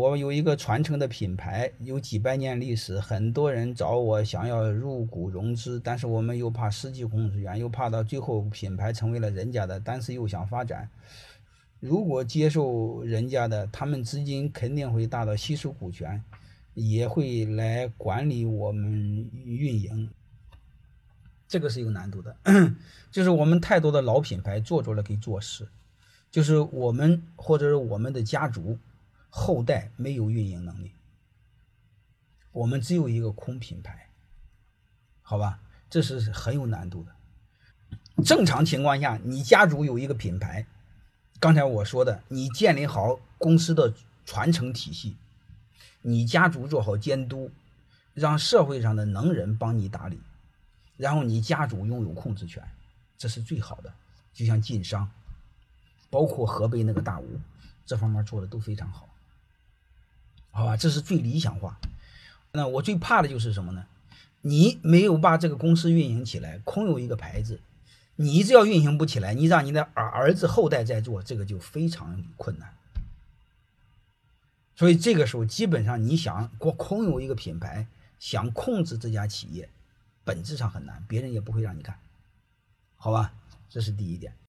我有一个传承的品牌，有几百年历史，很多人找我想要入股融资，但是我们又怕失去控制员，又怕到最后品牌成为了人家的，但是又想发展。如果接受人家的，他们资金肯定会大到稀释股权，也会来管理我们运营。这个是有难度的，就是我们太多的老品牌做着了给做事，就是我们或者是我们的家族后代没有运营能力，我们只有一个空品牌，好吧，这是很有难度的。正常情况下，你家族有一个品牌。刚才我说的，你建立好公司的传承体系，你家族做好监督，让社会上的能人帮你打理，然后你家族拥有控制权，这是最好的。就像晋商，包括河北那个大吴，这方面做的都非常好，好吧？这是最理想化。那我最怕的就是什么呢？你没有把这个公司运营起来，空有一个牌子。你只要运行不起来，你让你的儿儿子后代在做，这个就非常困难。所以这个时候，基本上你想光空有一个品牌，想控制这家企业，本质上很难，别人也不会让你干，好吧？这是第一点。